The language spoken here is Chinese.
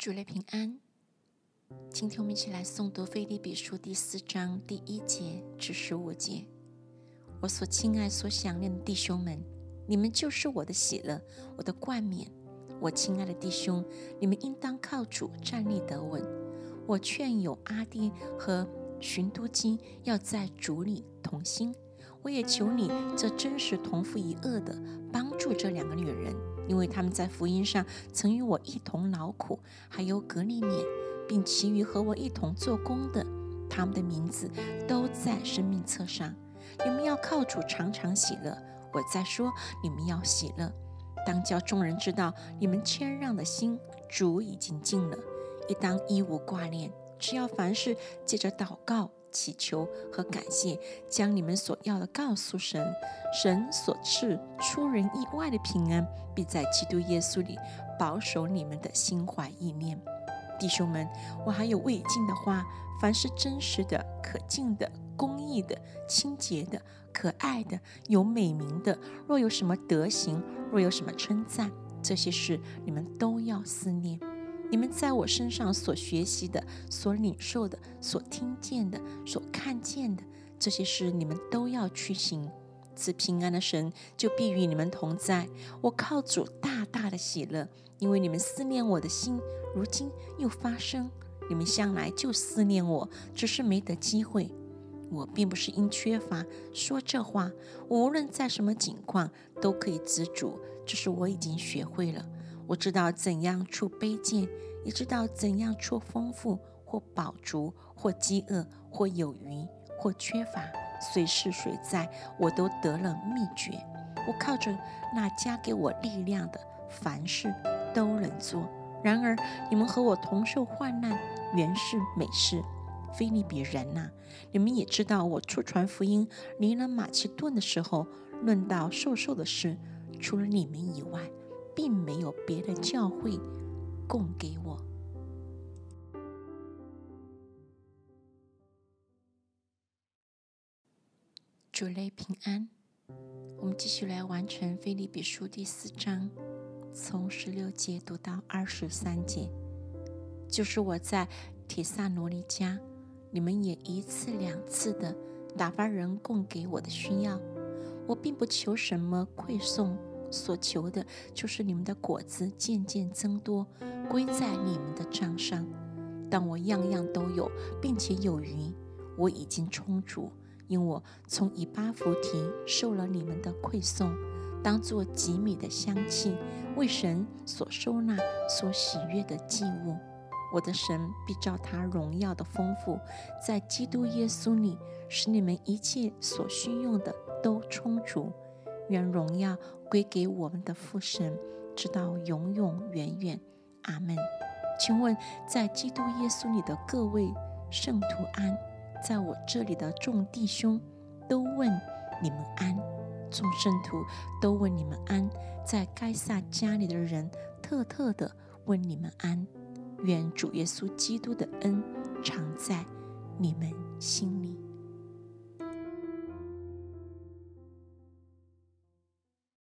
主内平安。今天我们一起来诵读《腓立比书》第四章第一节至十五节。我所亲爱、所想念的弟兄们，你们就是我的喜乐，我的冠冕。我亲爱的弟兄，你们应当靠主站立得稳。我劝有阿爹和寻都金要在主里同心。我也求你，这真实同父一恶的，帮助这两个女人。因为他们在福音上曾与我一同劳苦，还有格利勉，并其余和我一同做工的，他们的名字都在生命册上。你们要靠主常常喜乐。我在说，你们要喜乐，当叫众人知道你们谦让的心，主已经尽了。一当一无挂念，只要凡事借着祷告。祈求和感谢，将你们所要的告诉神，神所赐出人意外的平安，必在基督耶稣里保守你们的心怀意念。弟兄们，我还有未尽的话：凡是真实的、可敬的、公义的、清洁的、可爱的、有美名的，若有什么德行，若有什么称赞，这些事你们都要思念。你们在我身上所学习的、所领受的、所听见的、所看见的这些事，你们都要去行。赐平安的神就必与你们同在。我靠主大大的喜乐，因为你们思念我的心，如今又发生。你们向来就思念我，只是没得机会。我并不是因缺乏说这话，无论在什么境况都可以知足，这是我已经学会了。我知道怎样处卑贱，也知道怎样处丰富或饱足，或饥饿，或有余，或缺乏。随时随在，我都得了秘诀。我靠着那加给我力量的，凡事都能做。然而，你们和我同受患难，原是美事。非利比人呐，你们也知道，我出传福音离了马其顿的时候，论到受受的事，除了你们以外。并没有别的教会供给我。主内平安，我们继续来完成《腓立比书》第四章，从十六节读到二十三节。就是我在铁萨罗尼家，你们也一次两次的打发人供给我的需要，我并不求什么馈送。所求的就是你们的果子渐渐增多，归在你们的账上。但我样样都有，并且有余，我已经充足，因我从以巴弗提受了你们的馈送，当作极米的香气，为神所收纳、所喜悦的祭物。我的神必照他荣耀的丰富，在基督耶稣里，使你们一切所需用的都充足。愿荣耀归给我们的父神，直到永永远远。阿门。请问，在基督耶稣里的各位圣徒安，在我这里的众弟兄都问你们安，众圣徒都问你们安，在该撒家里的人特特的问你们安。愿主耶稣基督的恩常在你们心。